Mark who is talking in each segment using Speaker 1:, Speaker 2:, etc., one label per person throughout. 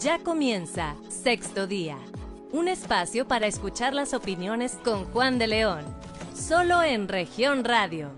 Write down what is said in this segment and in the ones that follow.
Speaker 1: Ya comienza Sexto Día, un espacio para escuchar las opiniones con Juan de León, solo en región radio.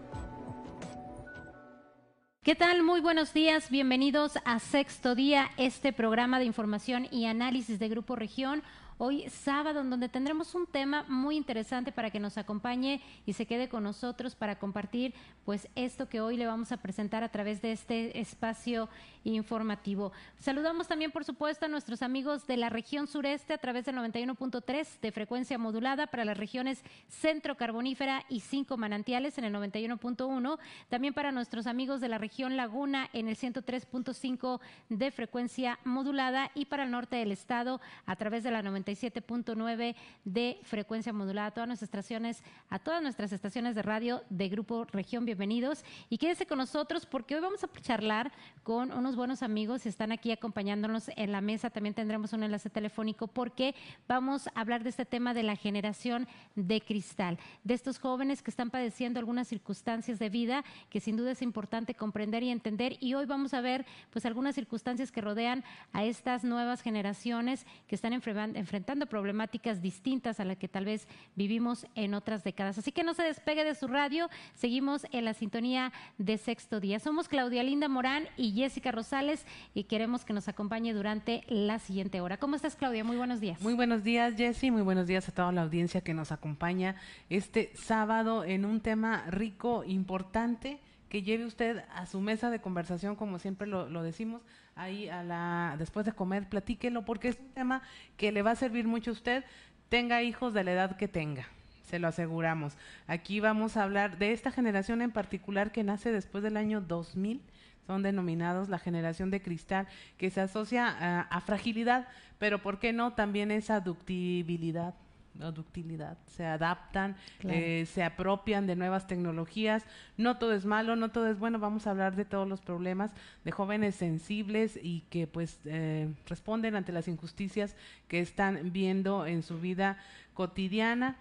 Speaker 2: ¿Qué tal? Muy buenos días, bienvenidos a Sexto Día, este programa de información y análisis de Grupo Región hoy sábado, en donde tendremos un tema muy interesante para que nos acompañe y se quede con nosotros para compartir pues esto que hoy le vamos a presentar a través de este espacio informativo. Saludamos también, por supuesto, a nuestros amigos de la región sureste a través del 91.3 de frecuencia modulada para las regiones centro carbonífera y cinco manantiales en el 91.1. También para nuestros amigos de la región Laguna en el 103.5 de frecuencia modulada y para el norte del estado a través de la 97.9 de frecuencia modulada. A todas nuestras estaciones, a todas nuestras estaciones de radio de Grupo Región, bienvenidos. Y quédese con nosotros porque hoy vamos a charlar con unos buenos amigos. Están aquí acompañándonos en la mesa. También tendremos un enlace telefónico porque vamos a hablar de este tema de la generación de cristal, de estos jóvenes que están padeciendo algunas circunstancias de vida que sin duda es importante comprender y entender. Y hoy vamos a ver pues algunas circunstancias que rodean a estas nuevas generaciones que están enfrentando problemáticas distintas a las que tal vez vivimos en otras décadas. Así que no se despegue de su radio, seguimos en la sintonía de sexto día. Somos Claudia Linda Morán y Jessica Rosales y queremos que nos acompañe durante la siguiente hora. ¿Cómo estás, Claudia? Muy buenos días.
Speaker 3: Muy buenos días, Jessy. Muy buenos días a toda la audiencia que nos acompaña este sábado en un tema rico, importante que lleve usted a su mesa de conversación, como siempre lo, decimos, ahí a la, después de comer, platíquelo, porque es un tema que le va a servir mucho a usted, tenga hijos de la edad que tenga se lo aseguramos. Aquí vamos a hablar de esta generación en particular que nace después del año 2000, son denominados la generación de cristal, que se asocia a, a fragilidad, pero ¿por qué no? También esa ductibilidad ductilidad, se adaptan, eh, se apropian de nuevas tecnologías. No todo es malo, no todo es bueno. Vamos a hablar de todos los problemas de jóvenes sensibles y que pues eh, responden ante las injusticias que están viendo en su vida cotidiana.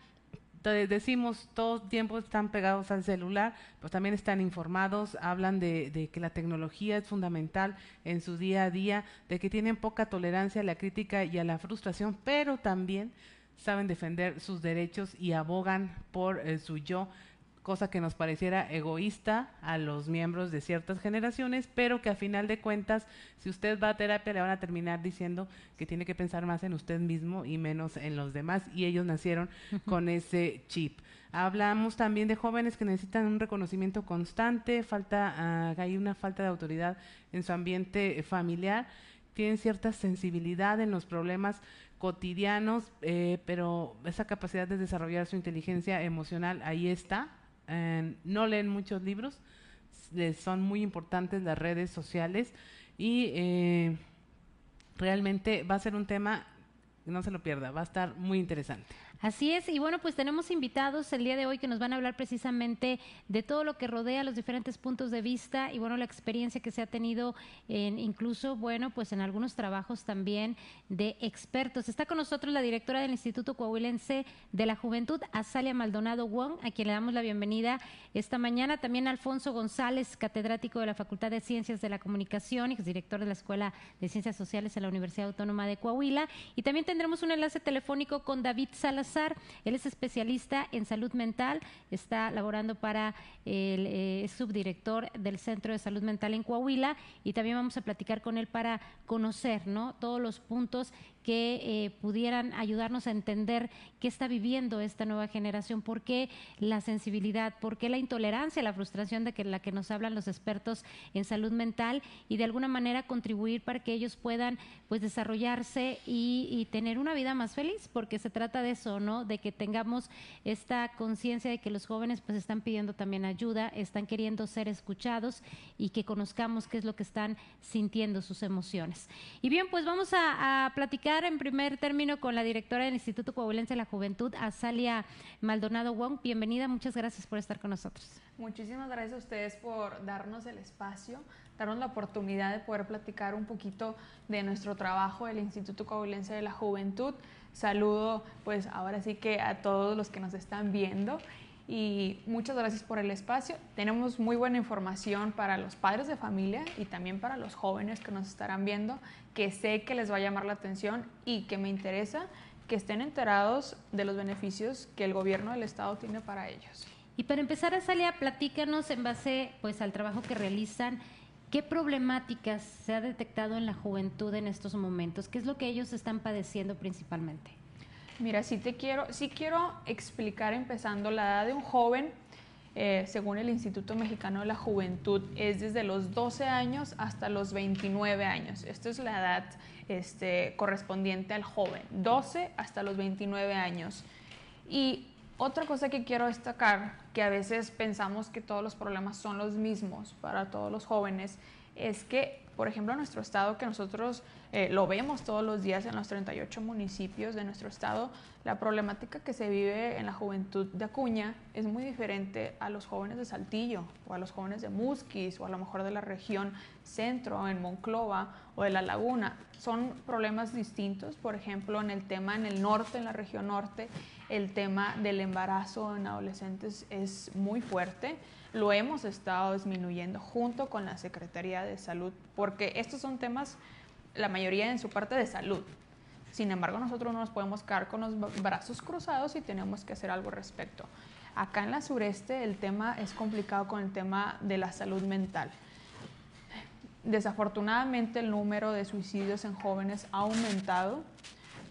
Speaker 3: Entonces, decimos, todo el tiempo están pegados al celular, pues también están informados, hablan de, de, que la tecnología es fundamental en su día a día, de que tienen poca tolerancia a la crítica y a la frustración, pero también saben defender sus derechos y abogan por eh, su yo, cosa que nos pareciera egoísta a los miembros de ciertas generaciones, pero que a final de cuentas, si usted va a terapia, le van a terminar diciendo que tiene que pensar más en usted mismo y menos en los demás, y ellos nacieron con ese chip. Hablamos también de jóvenes que necesitan un reconocimiento constante, falta, uh, hay una falta de autoridad en su ambiente familiar, tienen cierta sensibilidad en los problemas cotidianos, eh, pero esa capacidad de desarrollar su inteligencia emocional ahí está. Eh, no leen muchos libros, son muy importantes las redes sociales y eh, realmente va a ser un tema, no se lo pierda, va a estar muy interesante.
Speaker 2: Así es, y bueno, pues tenemos invitados el día de hoy que nos van a hablar precisamente de todo lo que rodea los diferentes puntos de vista y bueno, la experiencia que se ha tenido en incluso, bueno, pues en algunos trabajos también de expertos. Está con nosotros la directora del Instituto Coahuilense de la Juventud, Azalia Maldonado Wong, a quien le damos la bienvenida esta mañana. También Alfonso González, catedrático de la Facultad de Ciencias de la Comunicación y director de la Escuela de Ciencias Sociales en la Universidad Autónoma de Coahuila. Y también tendremos un enlace telefónico con David Salas él es especialista en salud mental, está laborando para el eh, subdirector del Centro de Salud Mental en Coahuila y también vamos a platicar con él para conocer ¿no? todos los puntos que eh, pudieran ayudarnos a entender qué está viviendo esta nueva generación, por qué la sensibilidad, por qué la intolerancia, la frustración de que la que nos hablan los expertos en salud mental y de alguna manera contribuir para que ellos puedan pues desarrollarse y, y tener una vida más feliz, porque se trata de eso, ¿no? De que tengamos esta conciencia de que los jóvenes pues están pidiendo también ayuda, están queriendo ser escuchados y que conozcamos qué es lo que están sintiendo sus emociones. Y bien, pues vamos a, a platicar en primer término con la directora del Instituto Coahuilense de la Juventud, Azalia Maldonado Wong. Bienvenida, muchas gracias por estar con nosotros.
Speaker 4: Muchísimas gracias a ustedes por darnos el espacio, darnos la oportunidad de poder platicar un poquito de nuestro trabajo del Instituto Coahuilense de la Juventud. Saludo pues ahora sí que a todos los que nos están viendo y muchas gracias por el espacio. Tenemos muy buena información para los padres de familia y también para los jóvenes que nos estarán viendo, que sé que les va a llamar la atención y que me interesa que estén enterados de los beneficios que el gobierno del estado tiene para ellos.
Speaker 2: Y para empezar, Azalia, platícanos en base pues al trabajo que realizan, ¿qué problemáticas se ha detectado en la juventud en estos momentos? ¿Qué es lo que ellos están padeciendo principalmente?
Speaker 4: Mira, sí te quiero, sí quiero explicar empezando la edad de un joven, eh, según el Instituto Mexicano de la Juventud, es desde los 12 años hasta los 29 años. Esta es la edad este, correspondiente al joven, 12 hasta los 29 años. Y otra cosa que quiero destacar, que a veces pensamos que todos los problemas son los mismos para todos los jóvenes, es que, por ejemplo, en nuestro estado, que nosotros eh, lo vemos todos los días en los 38 municipios de nuestro estado, la problemática que se vive en la juventud de Acuña es muy diferente a los jóvenes de Saltillo o a los jóvenes de Musquis o a lo mejor de la región centro, en Monclova o de la Laguna. Son problemas distintos, por ejemplo, en el tema en el norte, en la región norte, el tema del embarazo en adolescentes es muy fuerte lo hemos estado disminuyendo junto con la Secretaría de Salud, porque estos son temas, la mayoría en su parte de salud. Sin embargo, nosotros no nos podemos quedar con los brazos cruzados y tenemos que hacer algo al respecto. Acá en la sureste el tema es complicado con el tema de la salud mental. Desafortunadamente el número de suicidios en jóvenes ha aumentado.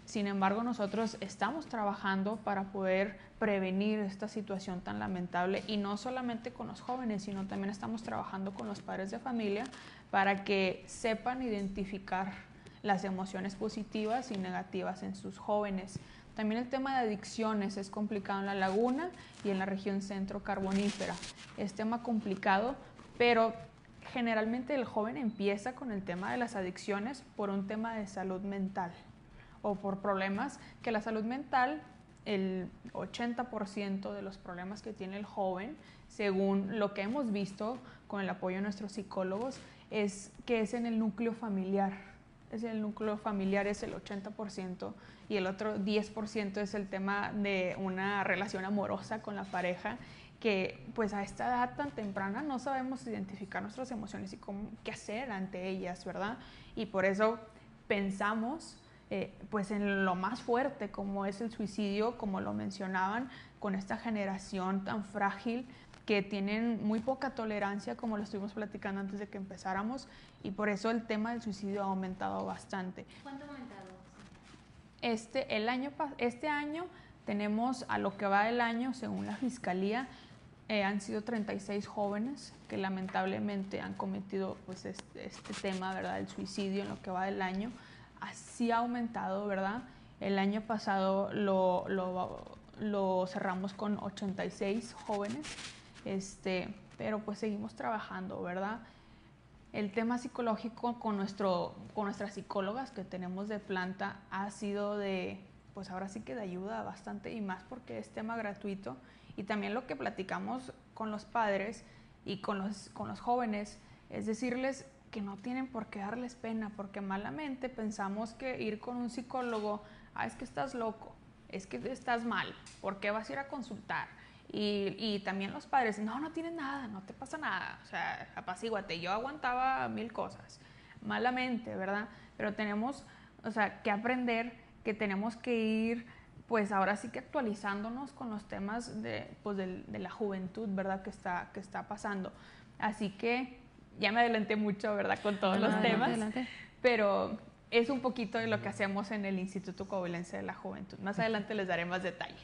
Speaker 4: Sin embargo, nosotros estamos trabajando para poder prevenir esta situación tan lamentable y no solamente con los jóvenes, sino también estamos trabajando con los padres de familia para que sepan identificar las emociones positivas y negativas en sus jóvenes. También el tema de adicciones es complicado en la laguna y en la región centro carbonífera. Es tema complicado, pero generalmente el joven empieza con el tema de las adicciones por un tema de salud mental o por problemas que la salud mental el 80% de los problemas que tiene el joven, según lo que hemos visto con el apoyo de nuestros psicólogos, es que es en el núcleo familiar. Es el núcleo familiar es el 80% y el otro 10% es el tema de una relación amorosa con la pareja que pues a esta edad tan temprana no sabemos identificar nuestras emociones y cómo, qué hacer ante ellas, ¿verdad? Y por eso pensamos eh, pues en lo más fuerte como es el suicidio, como lo mencionaban, con esta generación tan frágil que tienen muy poca tolerancia, como lo estuvimos platicando antes de que empezáramos, y por eso el tema del suicidio ha aumentado bastante.
Speaker 2: ¿Cuánto ha aumentado?
Speaker 4: Este, el año, este año tenemos a lo que va del año, según la Fiscalía, eh, han sido 36 jóvenes que lamentablemente han cometido pues, este, este tema, ¿verdad?, el suicidio en lo que va del año así ha aumentado, ¿verdad? El año pasado lo, lo, cerramos con 86 jóvenes, este, pero pues seguimos trabajando, ¿verdad? El tema psicológico con, nuestro, con nuestras psicólogas que tenemos de planta ha sido de, pues ahora sí que de ayuda bastante y más porque es tema gratuito y también lo que platicamos con los padres y con los, con los jóvenes es decirles que no tienen por qué darles pena, porque malamente pensamos que ir con un psicólogo, ah, es que estás loco, es que estás mal, ¿por qué vas a ir a consultar? Y, y, también los padres, no, no tienes nada, no te pasa nada, o sea, apacíguate, yo aguantaba mil cosas, malamente, ¿verdad? Pero tenemos, o sea, que aprender que tenemos que ir, pues ahora sí que actualizándonos con los temas de, pues, de, de la juventud, ¿verdad? Que está, que está pasando. Así que ya me adelanté mucho, ¿verdad? Con todos los temas. Pero es un poquito de lo que hacemos en el Instituto Coahuilense de la Juventud. Más adelante les daré más detalle.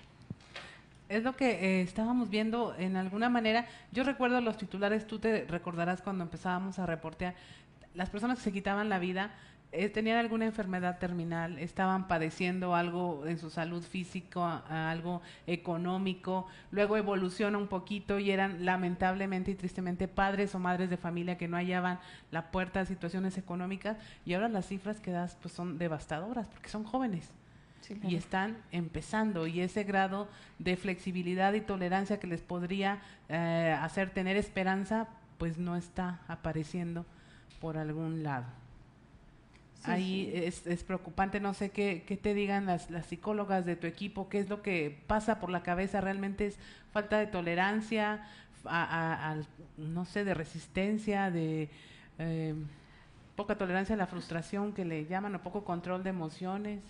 Speaker 3: Es lo que eh, estábamos viendo en alguna manera. Yo recuerdo los titulares, tú te recordarás cuando empezábamos a reportear, las personas que se quitaban la vida eh, tenían alguna enfermedad terminal, estaban padeciendo algo en su salud física, algo económico, luego evoluciona un poquito y eran lamentablemente y tristemente padres o madres de familia que no hallaban la puerta a situaciones económicas y ahora las cifras que das pues son devastadoras porque son jóvenes. Y están empezando y ese grado de flexibilidad y tolerancia que les podría eh, hacer tener esperanza, pues no está apareciendo por algún lado. ahí Es, es, preocupante. No sé qué, qué te digan las, las psicólogas de tu equipo, qué es lo que pasa por la cabeza. Realmente es falta de tolerancia, a, no sé, de resistencia, de eh, poca tolerancia a la frustración que le llaman o poco control de emociones.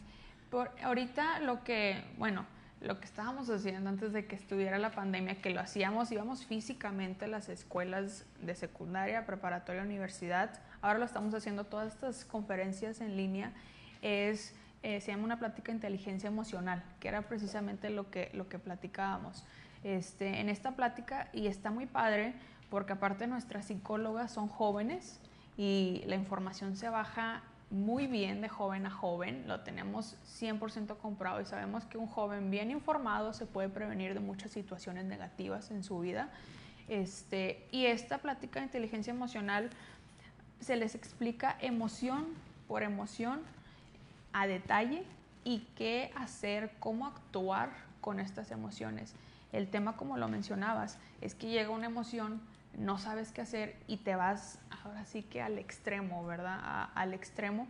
Speaker 4: Por, ahorita lo que, bueno, lo que estábamos haciendo antes de que estuviera la pandemia, que lo hacíamos, íbamos físicamente a las escuelas de secundaria, preparatoria, universidad, ahora lo estamos haciendo todas estas conferencias en línea, es, eh, se llama una plática de inteligencia emocional, que era precisamente lo que, lo que platicábamos. Este, en esta plática, y está muy padre, porque aparte nuestras psicólogas son jóvenes y la información se baja muy bien de joven a joven, lo tenemos 100% comprado y sabemos que un joven bien informado se puede prevenir de muchas situaciones negativas en su vida. Este, y esta plática de inteligencia emocional se les explica emoción por emoción a detalle y qué hacer, cómo actuar con estas emociones. El tema, como lo mencionabas, es que llega una emoción no sabes qué hacer y te vas ahora sí que al extremo, ¿verdad? al extremo,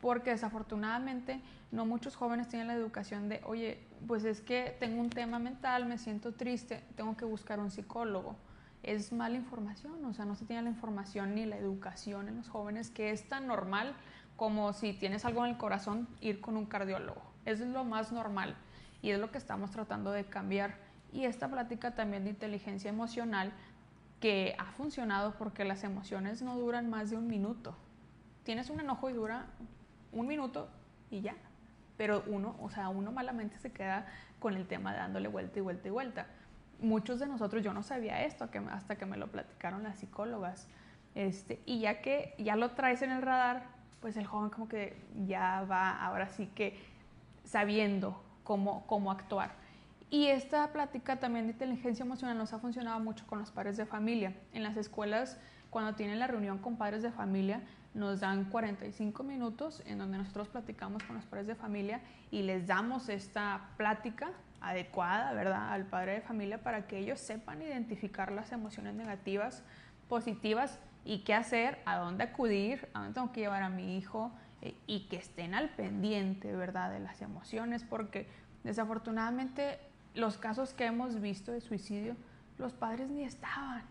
Speaker 4: porque desafortunadamente no muchos jóvenes tienen la educación de, oye, pues es que tengo un tema mental, me siento triste, tengo que buscar un psicólogo. Es mala información, o sea, no se tiene la información ni la educación en los jóvenes que es tan normal como si tienes algo en el corazón, ir con un cardiólogo. Es lo más normal y es lo que estamos tratando de cambiar. Y esta plática también de inteligencia emocional que ha funcionado porque las emociones no duran más de un minuto. Tienes un enojo y dura un minuto y ya. Pero uno, o sea, uno malamente se queda con el tema dándole vuelta y vuelta y vuelta. Muchos de nosotros, yo no sabía esto hasta que me lo platicaron las psicólogas. Este, y ya que ya lo traes en el radar, pues el joven como que ya va ahora sí que sabiendo cómo, cómo actuar. Y esta plática también de inteligencia emocional nos ha funcionado mucho con los padres de familia. En las escuelas, cuando tienen la reunión con padres de familia, nos dan 45 minutos en donde nosotros platicamos con los padres de familia y les damos esta plática adecuada, ¿verdad?, al padre de familia para que ellos sepan identificar las emociones negativas, positivas y qué hacer, a dónde acudir, a dónde tengo que llevar a mi hijo eh, y que estén al pendiente, ¿verdad?, de las emociones, porque desafortunadamente los casos que hemos visto de suicidio, los padres ni estaban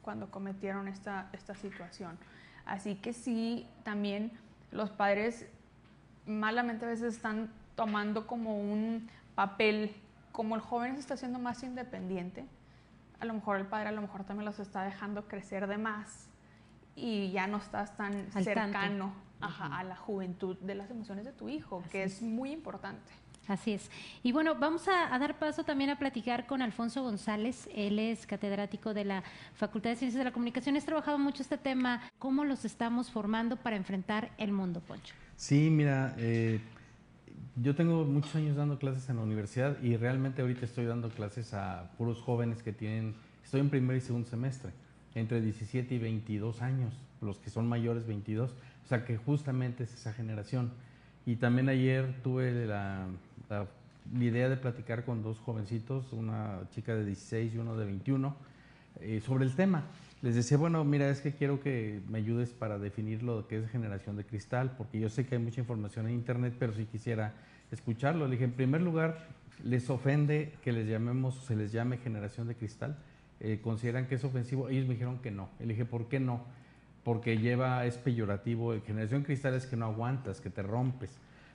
Speaker 4: cuando cometieron esta, esta situación. Así que sí, también los padres malamente a veces están tomando como un papel, como el joven se está haciendo más independiente, a lo mejor el padre a lo mejor también los está dejando crecer de más y ya no estás tan cercano a la juventud de las emociones de tu hijo, que es muy importante.
Speaker 2: Así es. Y bueno, vamos a, dar paso también a platicar con Alfonso González. Él es catedrático de la Facultad de Ciencias de la Comunicación. Has trabajado mucho este tema. ¿Cómo los estamos formando para enfrentar el mundo, Poncho?
Speaker 5: Sí, mira, eh, yo tengo muchos años dando clases en la universidad y realmente ahorita estoy dando clases a puros jóvenes que tienen, estoy en primer y segundo semestre, entre 17 y 22 años, los que son mayores 22, o sea que justamente es esa generación. Y también ayer tuve la, la, idea de platicar con dos jovencitos, una chica de 16 y uno de 21, eh, sobre el tema. Les decía, bueno, mira, es que quiero que me ayudes para definir lo que es generación de cristal, porque yo sé que hay mucha información en Internet, pero si quisiera escucharlo. Le dije, en primer lugar, ¿les ofende que les llamemos, se les llame generación de cristal? Eh, ¿Consideran que es ofensivo? Ellos me dijeron que no. Le dije, ¿por qué no? Porque lleva, es peyorativo. Generación cristal es que no aguantas, que te rompes.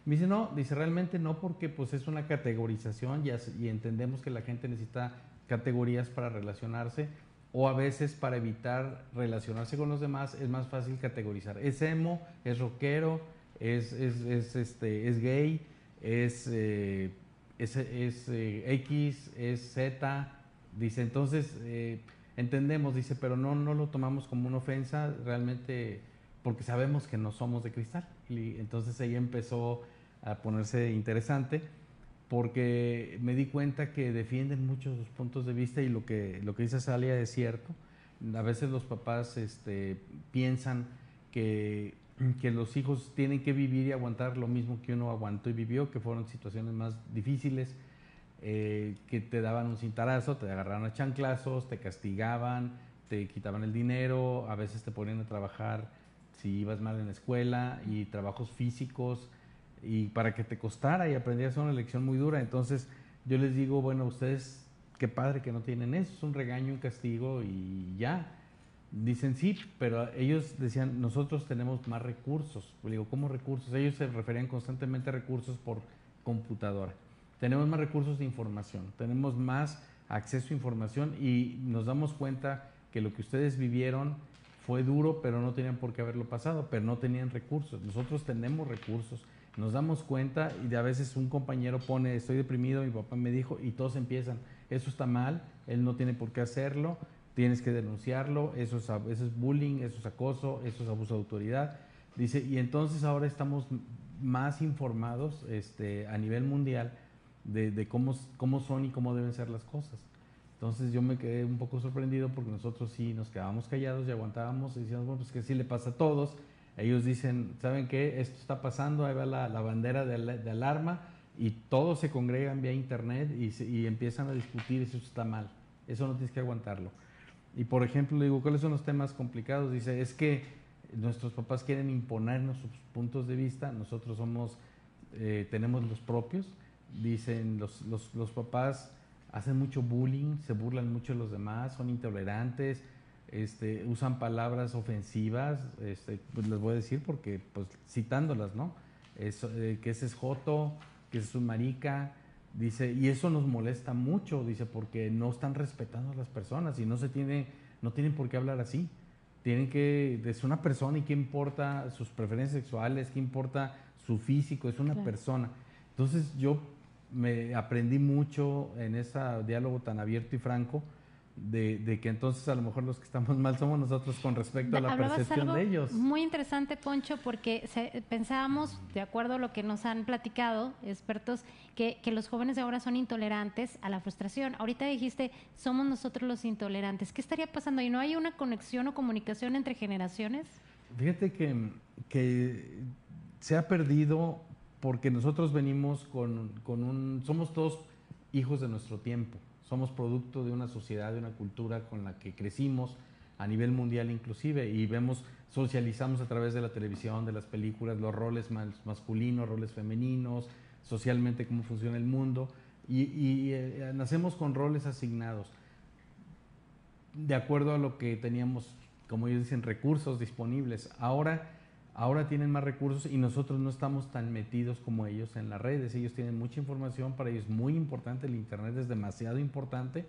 Speaker 5: Me dice, no, dice, realmente no, porque pues es una categorización y, entendemos que la gente necesita categorías para relacionarse o a veces para evitar relacionarse con los demás es más fácil categorizar. Es emo, es rockero, es, es, este, es gay, es, eh, es, eh, X, es Z. Dice, entonces eh, entendemos, dice, pero no, no lo tomamos como una ofensa realmente porque sabemos que no somos de cristal. Y entonces ahí empezó a ponerse interesante porque me di cuenta que defienden muchos sus puntos de vista y lo que, lo que dice Salia es cierto. A veces los papás este, piensan que, que los hijos tienen que vivir y aguantar lo mismo que uno aguantó y vivió, que fueron situaciones más difíciles, eh, que te daban un cintarazo, te agarraron a chanclazos, te castigaban, te quitaban el dinero, a veces te ponían a trabajar si ibas mal en la escuela y trabajos físicos y para que te costara y aprendieras una lección muy dura. Entonces yo les digo, bueno, ustedes, qué padre que no tienen eso, es un regaño, un castigo y ya. Dicen sí, pero ellos decían, nosotros tenemos más recursos. Le digo, ¿cómo recursos? Ellos se referían constantemente a recursos por computadora. Tenemos más recursos de información, tenemos más acceso a información y nos damos cuenta que lo que ustedes vivieron fue duro, pero no tenían por qué haberlo pasado, pero no tenían recursos. Nosotros tenemos recursos, nos damos cuenta y de a veces un compañero pone, estoy deprimido, mi papá me dijo, y todos empiezan, eso está mal, él no tiene por qué hacerlo, tienes que denunciarlo, eso es, bullying, eso es acoso, eso es abuso de autoridad. Dice, y entonces ahora estamos más informados este, a nivel mundial de, de cómo, cómo son y cómo deben ser las cosas. Entonces yo me quedé un poco sorprendido porque nosotros sí nos quedábamos callados y aguantábamos y decíamos, bueno, pues que sí le pasa a todos. Ellos dicen, ¿saben qué? Esto está pasando, ahí va la, la bandera de, de, alarma y todos se congregan vía internet y, y empiezan a discutir si eso está mal. Eso no tienes que aguantarlo. Y por ejemplo, le digo, ¿cuáles son los temas complicados? Dice, es que nuestros papás quieren imponernos sus puntos de vista, nosotros somos, eh, tenemos los propios. Dicen, los, los, los papás hacen mucho bullying, se burlan mucho de los demás, son intolerantes, este, usan palabras ofensivas, este, pues les voy a decir porque, pues citándolas, ¿no? Eso, eh, que ese es joto, que ese es un marica, dice, y eso nos molesta mucho, dice, porque no están respetando a las personas y no se tiene, no tienen por qué hablar así. Tienen que, es una persona y qué importa sus preferencias sexuales, qué importa su físico, es una claro. persona. Entonces yo me aprendí mucho en ese diálogo tan abierto y franco de, de, que entonces a lo mejor los que estamos mal somos nosotros con respecto a la
Speaker 2: Hablabas
Speaker 5: percepción
Speaker 2: algo
Speaker 5: de ellos.
Speaker 2: Muy interesante, Poncho, porque se, pensábamos, de acuerdo a lo que nos han platicado expertos, que, que, los jóvenes de ahora son intolerantes a la frustración. Ahorita dijiste, somos nosotros los intolerantes. ¿Qué estaría pasando? ¿Y no hay una conexión o comunicación entre generaciones?
Speaker 5: Fíjate que, que se ha perdido porque nosotros venimos con, con, un, somos todos hijos de nuestro tiempo, somos producto de una sociedad, de una cultura con la que crecimos a nivel mundial inclusive y vemos, socializamos a través de la televisión, de las películas, los roles masculinos, roles femeninos, socialmente cómo funciona el mundo y, y eh, nacemos con roles asignados de acuerdo a lo que teníamos, como ellos dicen, recursos disponibles. Ahora ahora tienen más recursos y nosotros no estamos tan metidos como ellos en las redes. Ellos tienen mucha información, para ellos es muy importante, el Internet es demasiado importante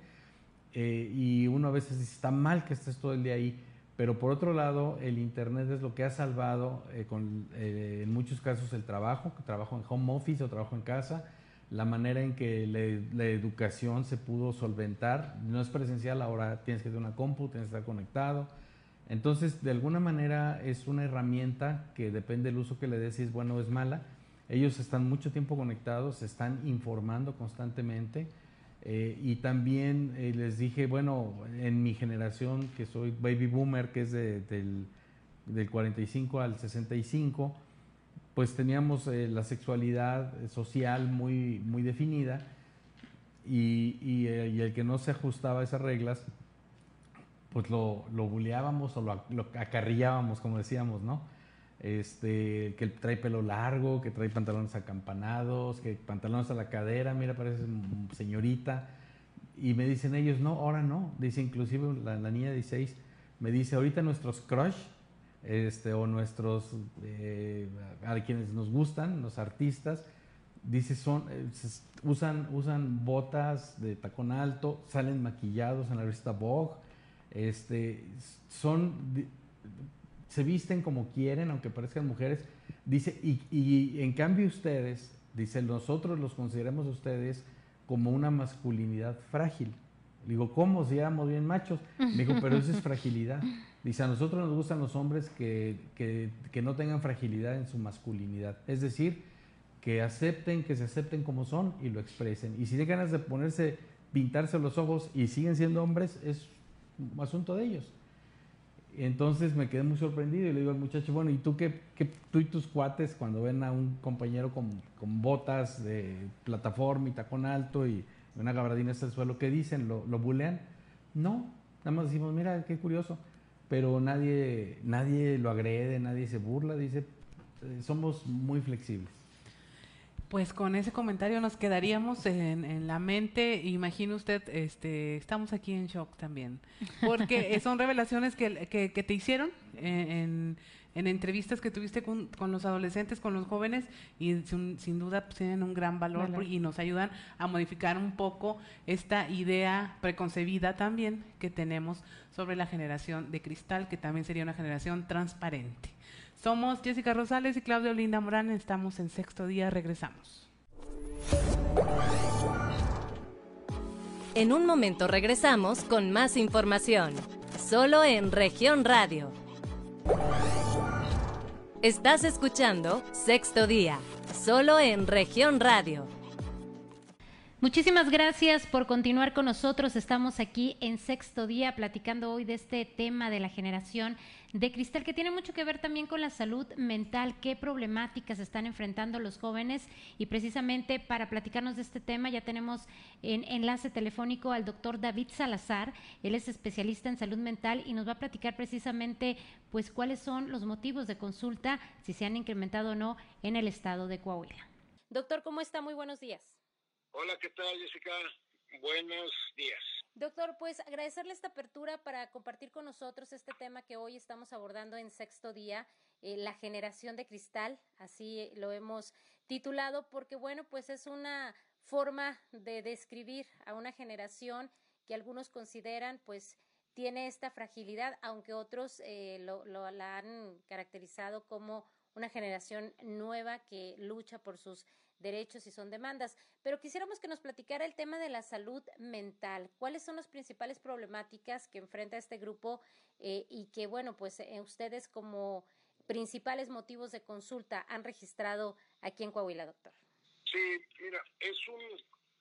Speaker 5: eh, y uno a veces dice, está mal que estés todo el día ahí, pero por otro lado, el Internet es lo que ha salvado eh, eh, en muchos casos el trabajo, trabajo en home office o trabajo en casa, la manera en que la educación se pudo solventar, no es presencial, ahora tienes que tener una compu, tienes que estar conectado, entonces, de alguna manera es una herramienta que depende del uso que le des si es bueno o es mala. Ellos están mucho tiempo conectados, se están informando constantemente. Eh, y también eh, les dije, bueno, en mi generación, que soy baby boomer, que es de, del, del, 45 al 65, pues teníamos eh, la sexualidad social muy, muy definida y el que no se ajustaba a esas reglas, pues lo, lo buleábamos o lo, lo, acarrillábamos, como decíamos, ¿no? Este, que trae pelo largo, que trae pantalones acampanados, que pantalones a la cadera, mira, parece señorita. Y me dicen ellos, no, ahora no. Dice inclusive la, niña de 16, me dice, ahorita nuestros crush, este, o nuestros, eh, a quienes nos gustan, los artistas, dice, son, eh, usan, usan botas de tacón alto, salen maquillados en la revista Vogue, este, son, se visten como quieren, aunque parezcan mujeres. Dice, y, y en cambio ustedes, dice, nosotros los consideramos ustedes como una masculinidad frágil. Digo, ¿cómo? Si éramos bien machos. Me dijo, pero eso es fragilidad. Dice, a nosotros nos gustan los hombres que, que, que, no tengan fragilidad en su masculinidad. Es decir, que acepten, que se acepten como son y lo expresen. Y si tienen ganas de ponerse, pintarse los ojos y siguen siendo hombres, es asunto de ellos. Entonces me quedé muy sorprendido y le digo al muchacho, bueno, ¿y tú qué, qué tú y tus cuates cuando ven a un compañero con, con botas de plataforma y tacón alto y una gabardina hasta el suelo, ¿qué dicen? ¿Lo, lo bulean? No, nada más decimos, mira, qué curioso. pero nadie, nadie lo agrede, nadie se burla, dice, somos muy flexibles.
Speaker 3: Pues con ese comentario nos quedaríamos en, la mente. Imagine usted, este, estamos aquí en shock también, porque son revelaciones que, que, te hicieron en, en, entrevistas que tuviste con, con, los adolescentes, con los jóvenes, y sin, sin duda pues, tienen un gran valor y nos ayudan a modificar un poco esta idea preconcebida también que tenemos sobre la generación de cristal, que también sería una generación transparente. Somos Jessica Rosales y Claudio Linda Morán. Estamos en sexto día. Regresamos.
Speaker 1: En un momento regresamos con más información. Solo en región radio. Estás escuchando Sexto Día. Solo en región radio.
Speaker 2: Muchísimas gracias por continuar con nosotros. Estamos aquí en sexto día platicando hoy de este tema de la generación de cristal que tiene mucho que ver también con la salud mental, qué problemáticas están enfrentando los jóvenes y precisamente para platicarnos de este tema ya tenemos en enlace telefónico al doctor David Salazar. Él es especialista en salud mental y nos va a platicar precisamente pues cuáles son los motivos de consulta, si se han incrementado o no en el estado de Coahuila. Doctor, ¿cómo está? Muy buenos días.
Speaker 6: Hola, ¿qué tal, Jessica? Buenos días.
Speaker 2: Doctor, pues agradecerle esta apertura para compartir con nosotros este tema que hoy estamos abordando en sexto día, eh, la generación de cristal, así lo hemos titulado, porque bueno, pues es una forma de describir a una generación que algunos consideran pues tiene esta fragilidad, aunque otros eh, lo, lo, la han caracterizado como una generación nueva que lucha por sus derechos y son demandas. Pero quisiéramos que nos platicara el tema de la salud mental. ¿Cuáles son las principales problemáticas que enfrenta este grupo eh, y que, bueno, pues eh, ustedes como principales motivos de consulta han registrado aquí en Coahuila, doctor?
Speaker 6: Sí, mira, es un,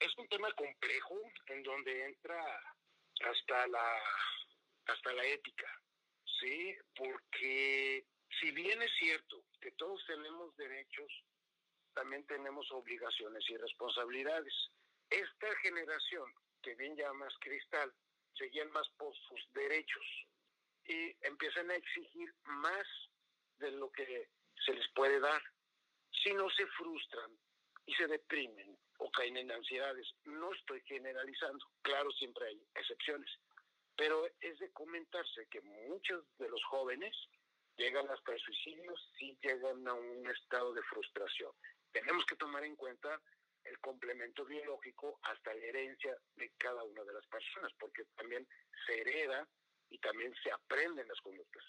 Speaker 6: es un tema complejo en donde entra hasta la, hasta la ética, ¿sí? Porque si bien es cierto que todos tenemos derechos, también tenemos obligaciones y responsabilidades. Esta generación, que bien llamas cristal, seguían más por sus derechos y empiezan a exigir más de lo que se les puede dar. Si no se frustran y se deprimen o caen en ansiedades, no estoy generalizando, claro, siempre hay excepciones, pero es de comentarse que muchos de los jóvenes llegan hasta el suicidio si llegan a un estado de frustración tenemos que tomar en cuenta el complemento biológico hasta la herencia de cada una de las personas, porque también se hereda y también se aprenden las conductas.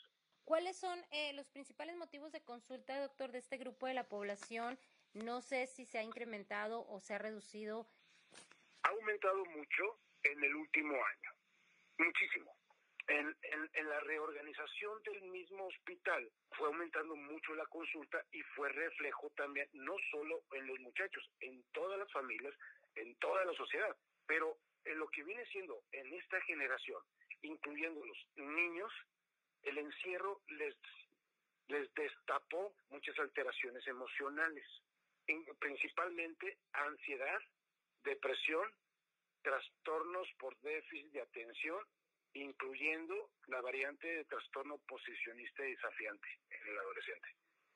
Speaker 2: ¿Cuáles son eh, los principales motivos de consulta, doctor, de este grupo de la población? No sé si se ha incrementado o se ha reducido.
Speaker 6: Ha aumentado mucho en el último año, muchísimo en, la reorganización del mismo hospital fue aumentando mucho la consulta y fue reflejo también, no solo en los muchachos, en todas las familias, en toda la sociedad, pero en lo que viene siendo en esta generación, incluyendo los niños, el encierro les, les destapó muchas alteraciones emocionales, principalmente ansiedad, depresión, trastornos por déficit de atención incluyendo la variante de trastorno posicionista y desafiante en el adolescente.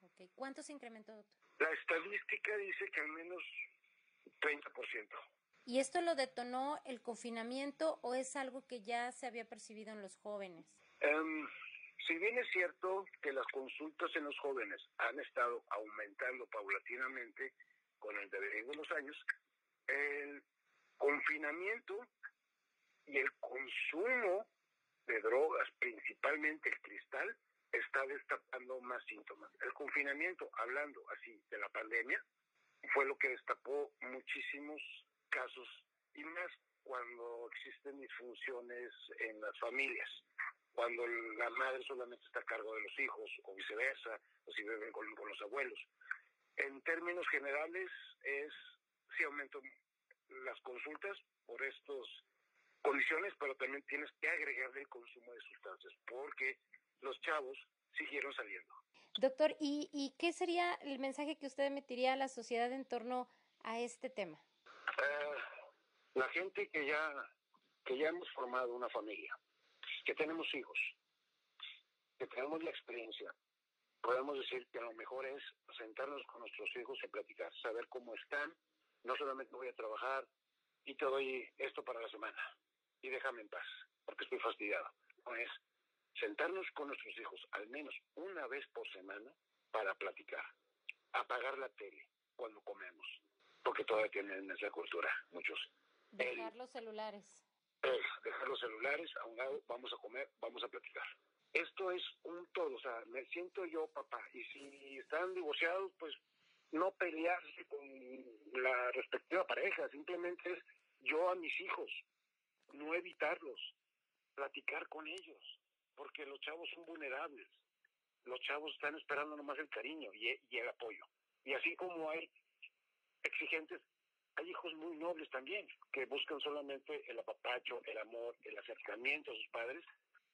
Speaker 2: Okay. ¿Cuánto se incrementó, doctor?
Speaker 6: La estadística dice que al menos 30%.
Speaker 2: ¿Y esto lo detonó el confinamiento o es algo que ya se había percibido en los jóvenes?
Speaker 6: Um, si bien es cierto que las consultas en los jóvenes han estado aumentando paulatinamente con el devenir de los años, el confinamiento y el consumo de drogas, principalmente el cristal, está destapando más síntomas. El confinamiento, hablando así de la pandemia, fue lo que destapó muchísimos casos y más cuando existen disfunciones en las familias, cuando la madre solamente está a cargo de los hijos o viceversa, o si viven con, los abuelos. En términos generales, es si aumentó las consultas por estos condiciones, pero también tienes que agregarle el consumo de sustancias, porque los chavos siguieron saliendo.
Speaker 2: Doctor, ¿y, ¿y qué sería el mensaje que usted emitiría a la sociedad en torno a este tema?
Speaker 6: Eh, la gente que ya, que ya hemos formado una familia, que tenemos hijos, que tenemos la experiencia, podemos decir que a lo mejor es sentarnos con nuestros hijos y platicar, saber cómo están. No solamente voy a trabajar y te doy esto para la semana y déjame en paz, porque estoy fastidiado. No es sentarnos con nuestros hijos al menos una vez por semana para platicar, apagar la tele cuando comemos, porque todavía tienen esa cultura muchos.
Speaker 2: Dejar los celulares.
Speaker 6: dejar los celulares a un lado, vamos a comer, vamos a platicar. Esto es un todo, o sea, me siento yo papá, y si están divorciados, pues no pelearse con la respectiva pareja, simplemente es yo a mis hijos, no evitarlos, platicar con ellos, porque los chavos son vulnerables, los chavos están esperando nomás el cariño y, el apoyo. Y así como hay exigentes, hay hijos muy nobles también, que buscan solamente el apapacho, el amor, el acercamiento a sus padres,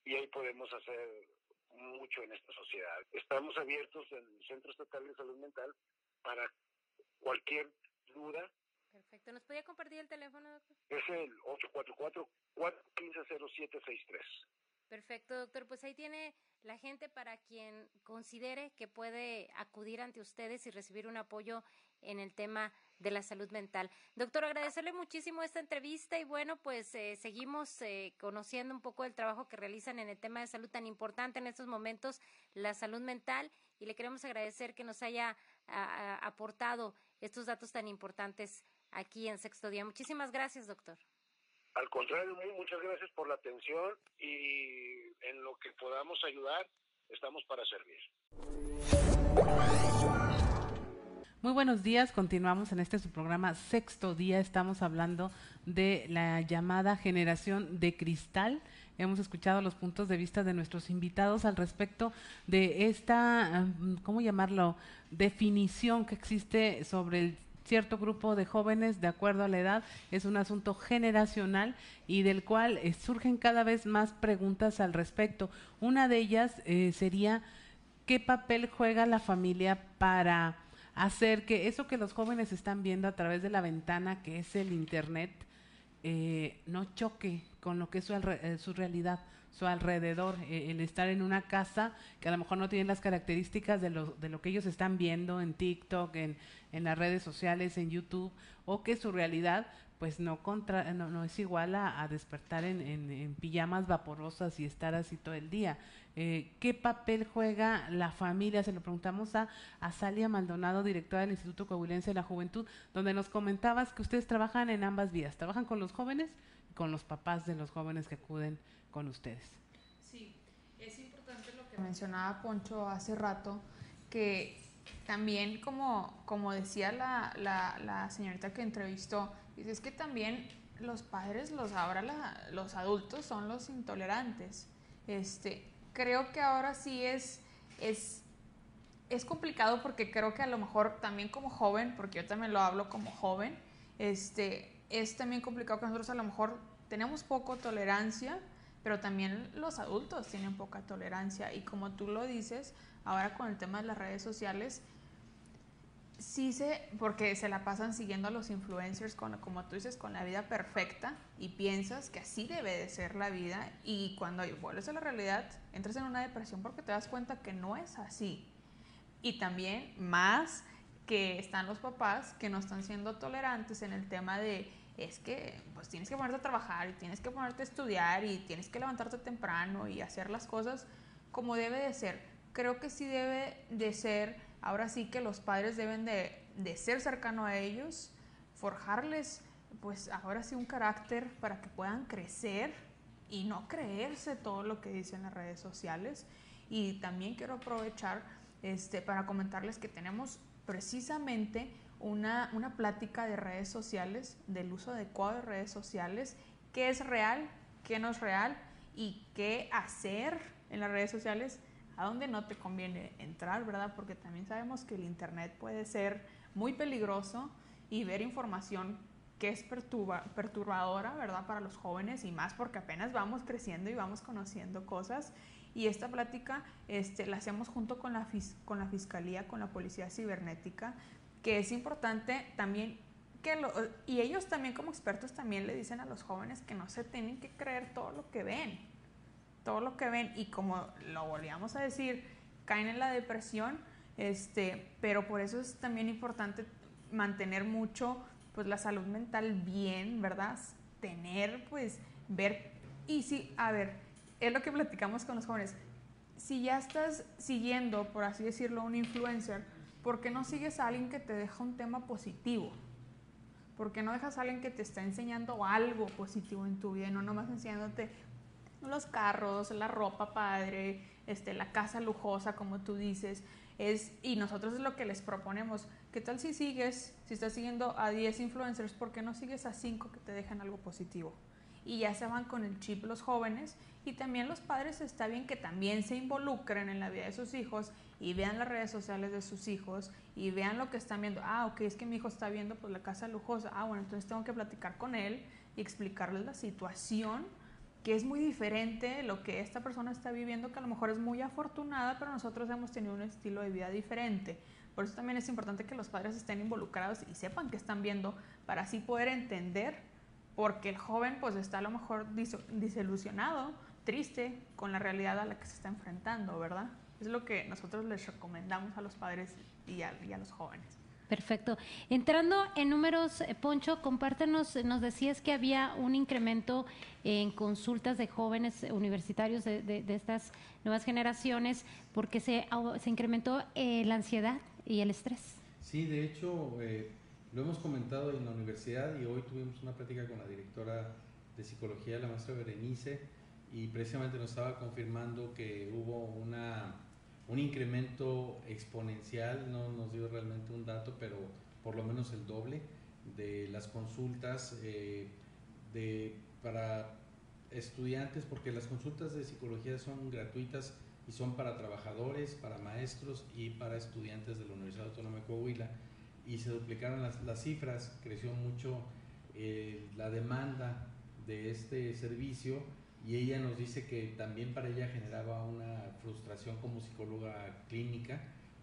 Speaker 6: y ahí podemos hacer mucho en esta sociedad. Estamos abiertos en el Centro Estatal de Salud Mental para cualquier duda.
Speaker 2: Perfecto. ¿Nos podía compartir el teléfono, doctor?
Speaker 6: Es el 844-415-0763.
Speaker 2: Perfecto, doctor. Pues ahí tiene la gente para quien considere que puede acudir ante ustedes y recibir un apoyo en el tema de la salud mental. Doctor, agradecerle muchísimo esta entrevista y bueno, pues eh, seguimos eh, conociendo un poco el trabajo que realizan en el tema de salud tan importante en estos momentos, la salud mental, y le queremos agradecer que nos haya aportado estos datos tan importantes aquí en Sexto Día. Muchísimas gracias, doctor.
Speaker 6: Al contrario, muchas gracias por la atención y en lo que podamos ayudar, estamos para servir.
Speaker 3: Muy buenos días, continuamos en este su programa Sexto Día, estamos hablando de la llamada generación de cristal. Hemos escuchado los puntos de vista de nuestros invitados al respecto de esta, ¿cómo llamarlo?, definición que existe sobre el cierto grupo de jóvenes de acuerdo a la edad, es un asunto generacional y del cual eh, surgen cada vez más preguntas al respecto. Una de ellas eh, sería, ¿qué papel juega la familia para hacer que eso que los jóvenes están viendo a través de la ventana, que es el Internet, eh, no choque con lo que es su, su realidad? Su alrededor, eh, el estar en una casa que a lo mejor no tiene las características de lo, de lo que ellos están viendo en TikTok, en, en las redes sociales, en YouTube, o que su realidad pues no, contra, no, no es igual a, despertar en, en, pijamas vaporosas y estar así todo el día. Eh, ¿Qué papel juega la familia? Se lo preguntamos a, a Salia Maldonado, directora del Instituto Coahuilense de la Juventud, donde nos comentabas que ustedes trabajan en ambas vías, trabajan con los jóvenes y con los papás de los jóvenes que acuden con ustedes.
Speaker 4: Sí, es importante lo que mencionaba Poncho hace rato, que también como, como decía la, la, señorita que entrevistó, es que también los padres, los ahora los adultos son los intolerantes. Este, creo que ahora sí es, es, es complicado porque creo que a lo mejor también como joven, porque yo también lo hablo como joven, este, es también complicado que nosotros a lo mejor tenemos poco tolerancia pero también los adultos tienen poca tolerancia y como tú lo dices, ahora con el tema de las redes sociales, sí se, porque se la pasan siguiendo a los influencers, con, como tú dices, con la vida perfecta y piensas que así debe de ser la vida y cuando vuelves a la realidad entras en una depresión porque te das cuenta que no es así. Y también más que están los papás que no están siendo tolerantes en el tema de es que pues tienes que ponerte a trabajar y tienes que ponerte a estudiar y tienes que levantarte temprano y hacer las cosas como debe de ser. Creo que sí debe de ser, ahora sí que los padres deben de, de ser cercano a ellos, forjarles pues ahora sí un carácter para que puedan crecer y no creerse todo lo que dicen las redes sociales. Y también quiero aprovechar este, para comentarles que tenemos precisamente una, una plática de redes sociales, del uso adecuado de redes sociales, qué es real, qué no es real y qué hacer en las redes sociales, a dónde no te conviene entrar, ¿verdad? Porque también sabemos que el Internet puede ser muy peligroso y ver información que es perturba, perturbadora, ¿verdad? Para los jóvenes y más porque apenas vamos creciendo y vamos conociendo cosas. Y esta plática este, la hacemos junto con la, con la Fiscalía, con la Policía Cibernética, que es importante también que lo, y ellos también como expertos también le dicen a los jóvenes que no se tienen que creer todo lo que ven, todo lo que ven y como lo volvíamos a decir, caen en la depresión, este, pero por eso es también importante mantener mucho pues la salud mental bien, ¿verdad? Tener pues ver y si, a ver, es lo que platicamos con los jóvenes. Si ya estás siguiendo, por así decirlo, un influencer, ¿por qué no sigues a alguien que te deja un tema positivo? ¿Por qué no dejas a alguien que te está enseñando algo positivo en tu vida no nomás enseñándote los carros, la ropa padre, este, la casa lujosa, como tú dices? Es, y nosotros es lo que les proponemos. ¿Qué tal si sigues, si estás siguiendo a 10 influencers, ¿por qué no sigues a 5 que te dejan algo positivo? y ya se van con el chip los jóvenes y también los padres está bien que también se involucren en la vida de sus hijos y vean las redes sociales de sus hijos y vean lo que están viendo. Ah, ok, es que mi hijo está viendo pues la casa lujosa. Ah, bueno, entonces tengo que platicar con él y explicarle la situación que es muy diferente lo que esta persona está viviendo, que a lo mejor es muy afortunada, pero nosotros hemos tenido un estilo de vida diferente. Por eso también es importante que los padres estén involucrados y sepan qué están viendo para así poder entender porque el joven pues está a lo mejor desilusionado, triste con la realidad a la que se está enfrentando, ¿verdad? Es lo que nosotros les recomendamos a los padres y a, los jóvenes.
Speaker 2: Perfecto. Entrando en números, eh, Poncho, compártenos, nos decías que había un incremento en consultas de jóvenes universitarios de, estas nuevas generaciones porque se, se incrementó eh, la ansiedad y el estrés.
Speaker 5: Sí, de hecho, eh, lo hemos comentado en la universidad y hoy tuvimos una plática con la directora de psicología, la maestra Berenice, y precisamente nos estaba confirmando que hubo una, un incremento exponencial, no nos dio realmente un dato, pero por lo menos el doble de las consultas eh, de, para estudiantes, porque las consultas de psicología son gratuitas y son para trabajadores, para maestros y para estudiantes de la Universidad Autónoma de Coahuila y se duplicaron las, las cifras, creció mucho eh, la demanda de este servicio y ella nos dice que también para ella generaba una frustración como psicóloga clínica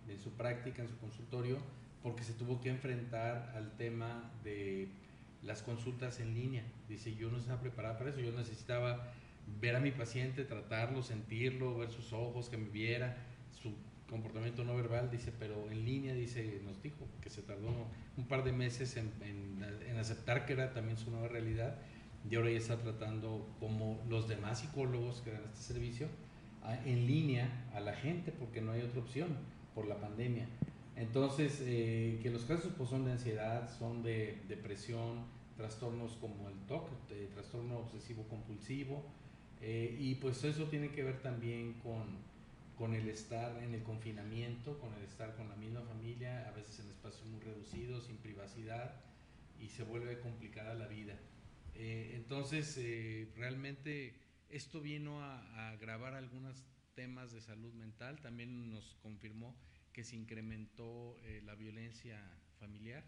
Speaker 5: en su práctica, en su consultorio, porque se tuvo que enfrentar al tema de las consultas en línea. Dice, yo no estaba preparada para eso, yo necesitaba ver a mi paciente, tratarlo, sentirlo, ver sus ojos, que me viera, su comportamiento no verbal, dice, pero en línea, dice, nos dijo que se tardó un par de meses en, en, aceptar que era también su nueva realidad y ahora ya está tratando como los demás psicólogos que dan este servicio en línea a la gente porque no hay otra opción por la pandemia. Entonces, eh, que los casos pues, son de ansiedad, son de depresión, trastornos como el TOC, trastorno obsesivo compulsivo, eh, y pues eso tiene que ver también con con el estar en el confinamiento, con el estar con la misma familia, a veces en espacios muy reducidos, sin privacidad, y se vuelve complicada la vida. Eh, entonces, eh, realmente esto vino a, agravar algunos temas de salud mental, también nos confirmó que se incrementó eh, la violencia familiar,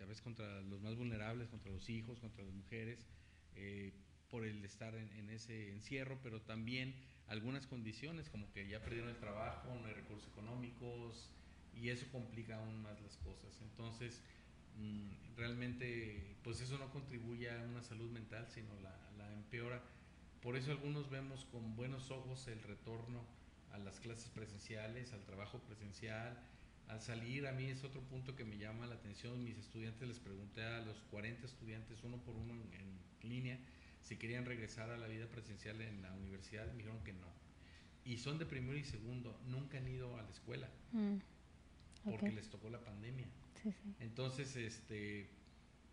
Speaker 5: a veces contra los más vulnerables, contra los hijos, contra las mujeres, por el estar en, en ese encierro, pero también algunas condiciones, como que ya perdieron el trabajo, no hay recursos económicos, y eso complica aún más las cosas. Entonces, realmente, pues eso no contribuye a una salud mental, sino la, la empeora. Por eso algunos vemos con buenos ojos el retorno a las clases presenciales, al trabajo presencial, al salir, a mí es otro punto que me llama la atención. Mis estudiantes les pregunté a los 40 estudiantes, uno por uno en línea, si querían regresar a la vida presencial en la universidad, me dijeron que no. Y son de primero y segundo, nunca han ido a la escuela mm, porque les tocó la pandemia. Entonces, este,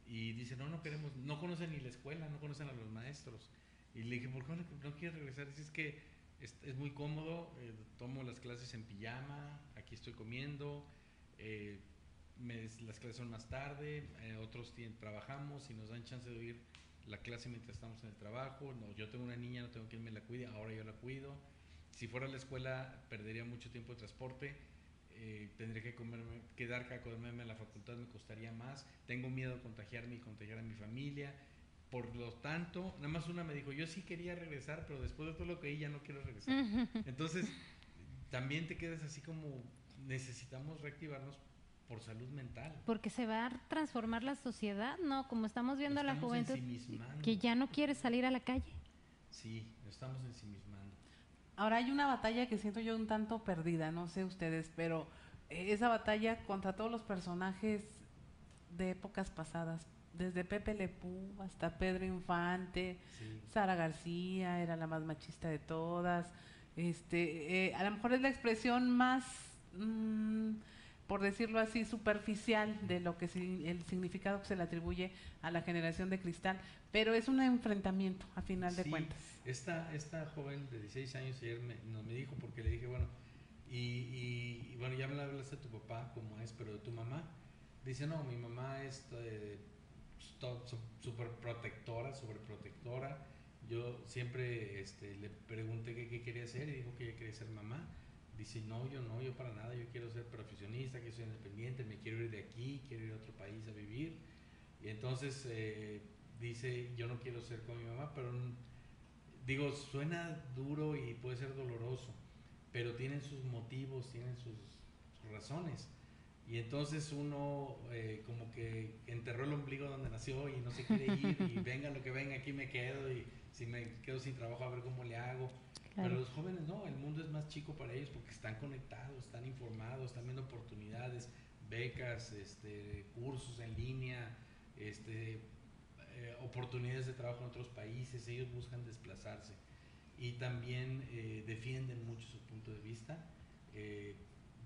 Speaker 5: y dicen, no, no queremos, no conocen ni la escuela, no conocen a los maestros. Y le dije, ¿por qué no, quieres regresar? Dice, es que es, muy cómodo, eh, tomo las clases en pijama, aquí estoy comiendo, eh, las clases son más tarde, eh, otros trabajamos y nos dan chance de ir la clase mientras estamos en el trabajo, no, yo tengo una niña, no tengo quien me la cuide, ahora yo la cuido. Si fuera a la escuela perdería mucho tiempo de transporte, eh, tendría que comerme, quedar a comerme a la facultad me costaría más, tengo miedo de contagiarme y contagiar a mi familia. Por lo tanto, nada más una me dijo, yo sí quería regresar, pero después de todo lo que vi ya no quiero regresar. Entonces, también te quedas así como necesitamos reactivarnos por salud mental.
Speaker 2: Porque se va a transformar la sociedad, ¿no? Como estamos viendo a la juventud que ya no quiere salir a la calle.
Speaker 5: Sí, estamos ensimismando.
Speaker 3: Ahora hay una batalla que siento yo un tanto perdida, no sé ustedes, pero eh, esa batalla contra todos los personajes de épocas pasadas, desde Pepe Lepú hasta Pedro Infante, Sara García era la más machista de todas, este, eh, a lo mejor es la expresión más, mm, por decirlo así, superficial de lo que el significado que se le atribuye a la generación de cristal, pero es un enfrentamiento a final de cuentas.
Speaker 5: Esta, esta joven de 16 años ayer me, me dijo, porque le dije, bueno, y, bueno, ya me hablaste de tu papá, como es, pero de tu mamá. Dice, no, mi mamá es eh, súper protectora, sobreprotectora. Yo siempre este, le pregunté qué, quería hacer y dijo que ella quería ser mamá. Dice, no, yo no, yo para nada, yo quiero ser profesionista, que soy independiente, me quiero ir de aquí, quiero ir a otro país a vivir. Y entonces eh, dice, yo no quiero ser como mi mamá, pero digo, suena duro y puede ser doloroso pero tienen sus motivos, tienen sus, razones. Y entonces uno eh, como que enterró el ombligo donde nació y no se quiere ir y venga lo que venga, aquí me quedo y si me quedo sin trabajo a ver cómo le hago. Pero los jóvenes no, el mundo es más chico para ellos porque están conectados, están informados, están viendo oportunidades, becas, este, cursos en línea, este, eh, oportunidades de trabajo en otros países, ellos buscan desplazarse y también eh, defienden mucho su punto de vista. Eh,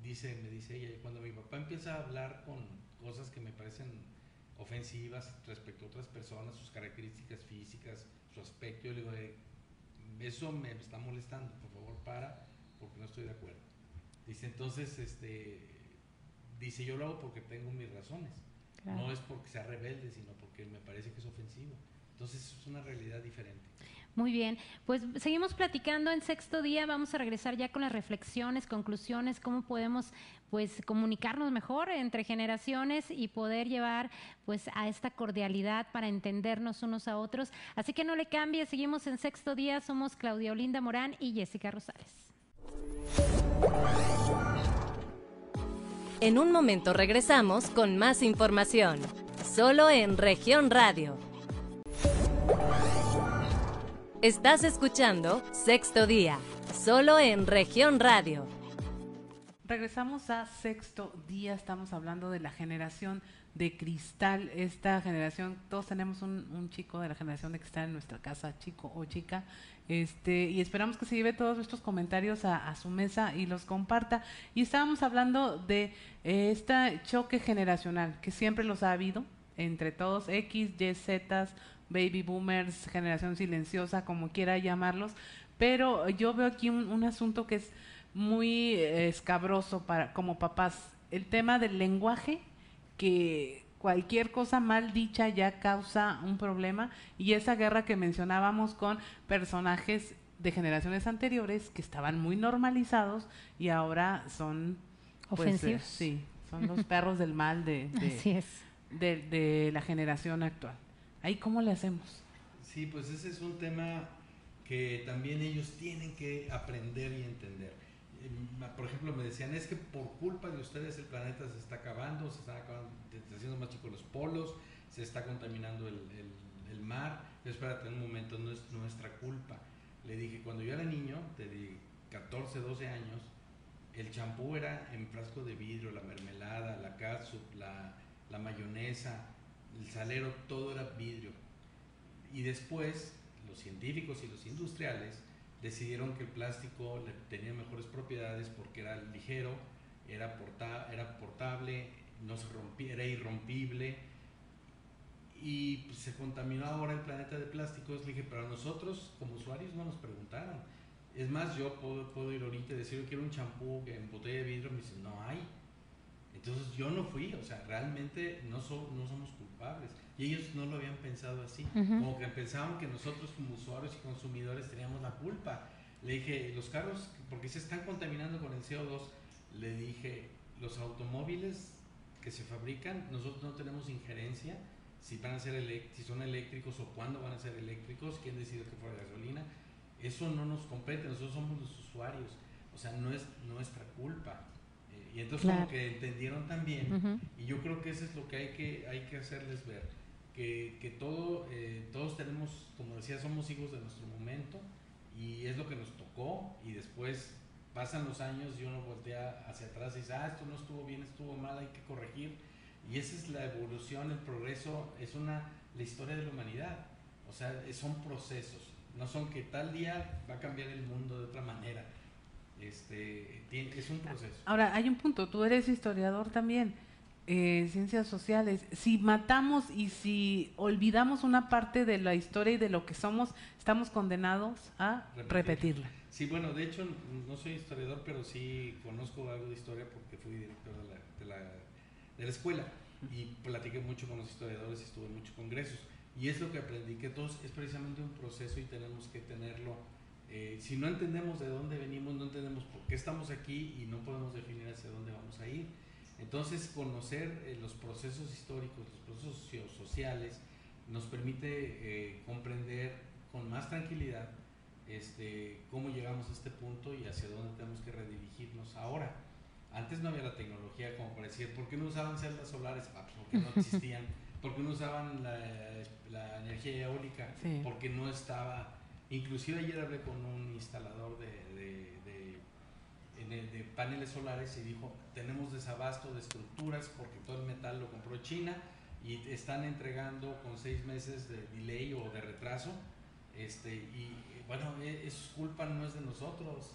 Speaker 5: dice, me dice ella, cuando mi papá empieza a hablar con cosas que me parecen ofensivas respecto a otras personas, sus características físicas, su aspecto, yo le digo, eh, eso me está molestando, por favor para, porque no estoy de acuerdo. Dice, entonces, este, dice, yo lo hago porque tengo mis razones. No es porque sea rebelde, sino porque me parece que es ofensivo. Entonces es una realidad diferente.
Speaker 2: Muy bien, pues seguimos platicando en sexto día, vamos a regresar ya con las reflexiones, conclusiones, cómo podemos pues comunicarnos mejor entre generaciones y poder llevar pues a esta cordialidad para entendernos unos a otros. Así que no le cambie, seguimos en sexto día, somos Claudia Olinda Morán y Jessica Rosales.
Speaker 1: En un momento regresamos con más información, solo en región radio Estás escuchando Sexto Día, solo en región radio.
Speaker 3: Regresamos a Sexto Día, estamos hablando de la generación de cristal, esta generación, todos tenemos un, chico de la generación de cristal en nuestra casa, chico o chica, este, y esperamos que se lleve todos estos comentarios a, su mesa y los comparta. Y estábamos hablando de eh, este choque generacional, que siempre los ha habido entre todos, X, Y, Z, baby boomers, generación silenciosa, como quiera llamarlos, pero yo veo aquí un, asunto que es muy eh, escabroso para como papás, el tema del lenguaje que cualquier cosa mal dicha ya causa un problema y esa guerra que mencionábamos con personajes de generaciones anteriores que estaban muy normalizados y ahora son
Speaker 2: pues, eh, ofensivos.
Speaker 3: sí, son los perros del mal de, de la generación actual. ¿Ahí cómo le hacemos?
Speaker 5: Sí, pues ese es un tema que también ellos tienen que aprender y entender. Em, por ejemplo, me decían, es que por culpa de ustedes el planeta se está acabando, se están acabando, haciendo más chicos los polos, se está contaminando el, el, mar. Yo, espérate un momento, no es nuestra culpa. Le dije, cuando yo era niño, de 14, 12 años, el champú era en frasco de vidrio, la mermelada, la catsup, la, la mayonesa, el salero, todo era vidrio. Y después los científicos y los industriales decidieron que el plástico tenía mejores propiedades porque era ligero, era, era portable, no se rompía, era irrompible y pues, se contaminó ahora el planeta de plásticos. Le dije, pero nosotros como usuarios no nos preguntaron. Es más, yo puedo, puedo ir ahorita y decir, yo quiero un champú en botella de vidrio, me dicen, no hay. Entonces yo no fui, o sea, realmente no, no somos culpables. Y ellos no lo habían pensado así, como que pensaban que nosotros como usuarios y consumidores teníamos la culpa. Le dije, los carros, porque se están contaminando con el CO2, le dije, los automóviles que se fabrican, nosotros no tenemos injerencia si van a ser si son eléctricos o cuándo van a ser eléctricos, quién decide que fuera gasolina. Eso no nos compete, nosotros somos los usuarios, o sea, no es nuestra culpa. Y entonces como que entendieron también, y yo creo que eso es lo que hay que, hay que hacerles ver. que, que todo, eh, todos tenemos, como decía, somos hijos de nuestro momento y es lo que nos tocó y después pasan los años y uno voltea hacia atrás y dice, ah, esto no estuvo bien, estuvo mal, hay que corregir. Y esa es la evolución, el progreso, es una, la historia de la humanidad. O sea, son procesos, no son que tal día va a cambiar el mundo de otra manera. Este, es un proceso.
Speaker 3: Ahora, hay un punto, tú eres historiador también, eh, ciencias sociales. Si matamos y si olvidamos una parte de la historia y de lo que somos, estamos condenados a repetirla.
Speaker 5: Sí, bueno, de hecho no soy historiador, pero sí conozco algo de historia porque fui director de la, de la, escuela y platiqué mucho con los historiadores y estuve en muchos congresos. Y es lo que aprendí, que todos es precisamente un proceso y tenemos que tenerlo. Eh, si no entendemos de dónde venimos, no entendemos por qué estamos aquí y no podemos definir hacia dónde vamos a ir. Entonces, conocer eh, los procesos históricos, los procesos sociales, nos permite eh, comprender con más tranquilidad este, cómo llegamos a este punto y hacia dónde tenemos que redirigirnos ahora. Antes no había la tecnología como para decir, ¿por qué no usaban celdas solares? Ah, porque no existían. ¿Por qué no usaban la, energía eólica? Porque no estaba... Inclusive ayer hablé con un instalador de, de, de, paneles solares y dijo, tenemos desabasto de estructuras porque todo el metal lo compró China y están entregando con seis meses de delay o de retraso. Este, y bueno, e, es culpa no es de nosotros,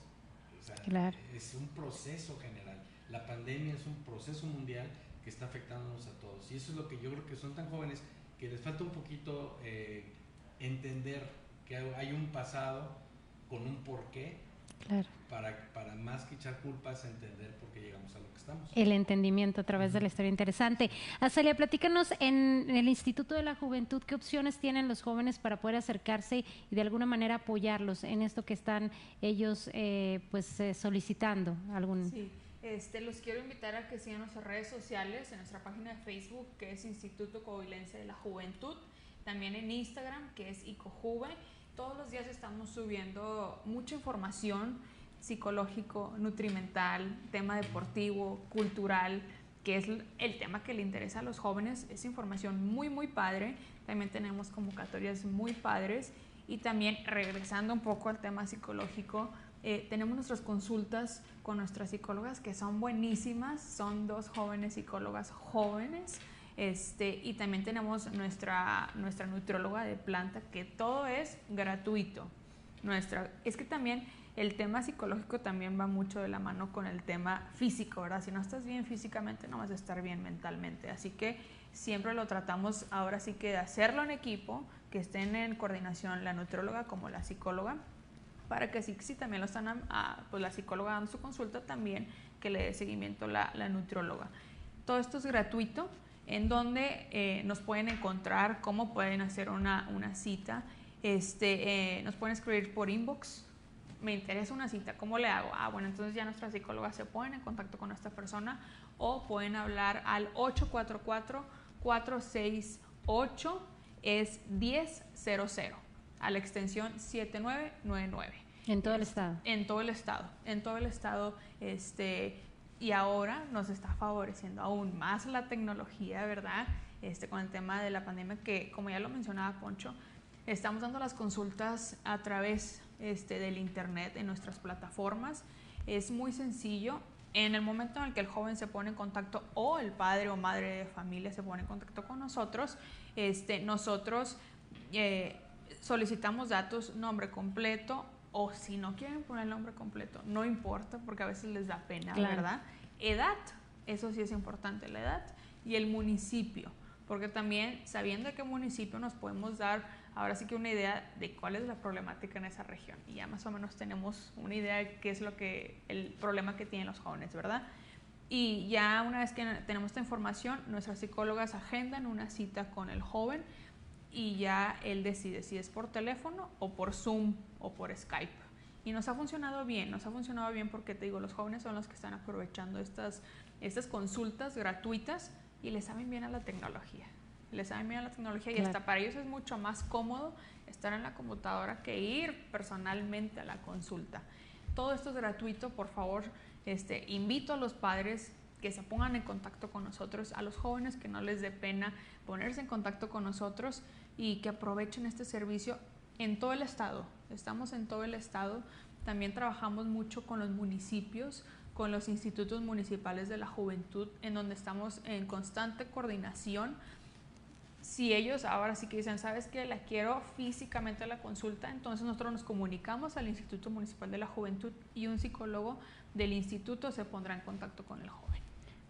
Speaker 5: es un proceso general. La pandemia es un proceso mundial que está afectándonos a todos. Y eso es lo que yo creo que son tan jóvenes que les falta un poquito eh, entender que hay un pasado con un porqué Claro. Para, para más que echar culpas, entender por qué llegamos a lo que estamos.
Speaker 2: El entendimiento a través de la historia interesante. Azalia, platícanos en, el Instituto de la Juventud, ¿qué opciones tienen los jóvenes para poder acercarse y de alguna manera apoyarlos en esto que están ellos eh, pues eh, solicitando? Algún...
Speaker 4: Sí. Este, los quiero invitar a que sigan nuestras redes sociales, en nuestra página de Facebook, que es Instituto Coahuilense de la Juventud, también en Instagram, que es ICOJUVE, todos los días estamos subiendo mucha información psicológico, nutrimental, tema deportivo, cultural, que es el tema que le interesa a los jóvenes. Es información muy, muy padre. También tenemos convocatorias muy padres. Y también, regresando un poco al tema psicológico, eh, tenemos nuestras consultas con nuestras psicólogas que son buenísimas. Son dos jóvenes psicólogas jóvenes este, y también tenemos nuestra, nuestra nutrióloga de planta, que todo es gratuito. Nuestra, es que también el tema psicológico también va mucho de la mano con el tema físico, ¿verdad? Si no estás bien físicamente, no vas a estar bien mentalmente. Así que siempre lo tratamos ahora sí que de hacerlo en equipo, que estén en coordinación la nutrióloga como la psicóloga, para que si, si también lo están, a, pues la psicóloga dando su consulta, también que le dé seguimiento la, la nutrióloga. Todo esto es gratuito en donde eh, nos pueden encontrar cómo pueden hacer una, una cita. Este, eh, nos pueden escribir por inbox. Me interesa una cita, ¿cómo le hago? Ah, bueno, entonces ya nuestras psicólogas se ponen en contacto con esta persona o pueden hablar al 844-468 es 1000 a la extensión 7999.
Speaker 2: En todo el estado.
Speaker 4: En todo el estado. En todo el estado, este, y ahora nos está favoreciendo aún más la tecnología, ¿verdad? Este, con el tema de la pandemia, que como ya lo mencionaba Poncho, estamos dando las consultas a través este, del Internet en nuestras plataformas. Es muy sencillo. En el momento en el que el joven se pone en contacto o el padre o madre de familia se pone en contacto con nosotros, este, nosotros eh, solicitamos datos, nombre completo, o si no quieren poner el nombre completo, no importa porque a veces les da pena, ¿verdad? Edad, eso sí es importante, la edad, y el municipio, porque también sabiendo de qué municipio nos podemos dar ahora sí que una idea de cuál es la problemática en esa región y ya más o menos tenemos una idea de qué es lo que el problema que tienen los jóvenes, ¿verdad? Y ya una vez que tenemos esta información, nuestras psicólogas agendan una cita con el joven y ya él decide si es por teléfono o por Zoom o por Skype. Y nos ha funcionado bien, nos ha funcionado bien porque te digo, los jóvenes son los que están aprovechando estas, estas consultas gratuitas y les saben bien a la tecnología. Les saben bien a la tecnología y hasta para ellos es mucho más cómodo estar en la computadora que ir personalmente a la consulta. Todo esto es gratuito, por favor, este, invito a los padres que se pongan en contacto con nosotros, a los jóvenes que no les dé pena ponerse en contacto con nosotros y que aprovechen este servicio en todo el estado. Estamos en todo el estado. También trabajamos mucho con los municipios, con los institutos municipales de la juventud, en donde estamos en constante coordinación. Si ellos ahora sí que dicen, sabes que la quiero físicamente a la consulta, entonces nosotros nos comunicamos al Instituto Municipal de la Juventud y un psicólogo del instituto se pondrá en contacto con el joven.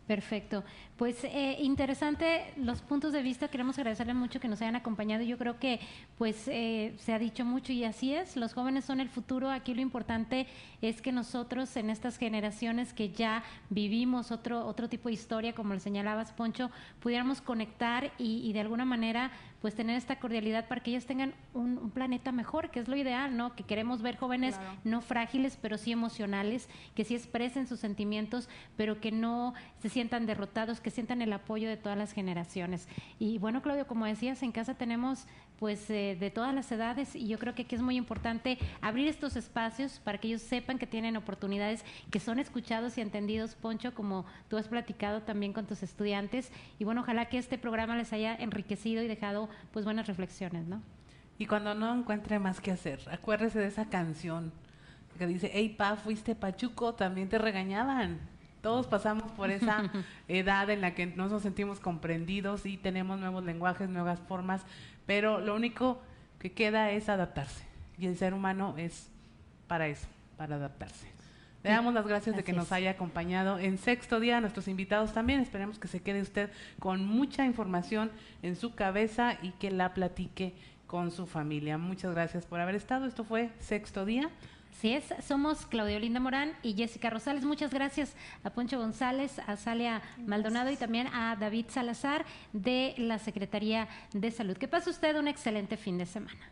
Speaker 2: Perfecto. Pues eh, interesante los puntos de vista. Queremos agradecerle mucho que nos hayan acompañado. Yo creo que pues eh, se ha dicho mucho y así es. Los jóvenes son el futuro. Aquí lo importante es que nosotros en estas generaciones que ya vivimos otro otro tipo de historia, como le señalabas Poncho, pudiéramos conectar y, y de alguna manera pues tener esta cordialidad para que ellos tengan un, un, planeta mejor, que es lo ideal, ¿no? Que queremos ver jóvenes
Speaker 4: Claro.
Speaker 2: no frágiles, pero sí emocionales, que sí expresen sus sentimientos, pero que no se sientan derrotados, que sientan el apoyo de todas las generaciones. Y bueno, Claudio, como decías, en casa tenemos pues eh, de todas las edades y yo creo que aquí es muy importante abrir estos espacios para que ellos sepan que tienen oportunidades, que son escuchados y entendidos, Poncho, como tú has platicado también con tus estudiantes. Y bueno, ojalá que este programa les haya enriquecido y dejado pues buenas reflexiones, ¿no?
Speaker 3: Y cuando no encuentre más que hacer, acuérdese de esa canción que dice, hey pa, fuiste pachuco, también te regañaban. Todos pasamos por esa edad en la que no nos sentimos comprendidos y tenemos nuevos lenguajes, nuevas formas, pero lo único que queda es adaptarse. Y el ser humano es para eso, para adaptarse. Le damos las gracias de que nos haya acompañado en sexto día, a nuestros invitados también. Esperemos que se quede usted con mucha información en su cabeza y que la platique con su familia. Muchas gracias por haber estado. Esto fue sexto día.
Speaker 2: Así es, somos Claudio Linda Morán y Jessica Rosales. Muchas gracias a Poncho González, a Salia Maldonado y también a David Salazar de la Secretaría de Salud. Que pase usted un excelente fin de semana.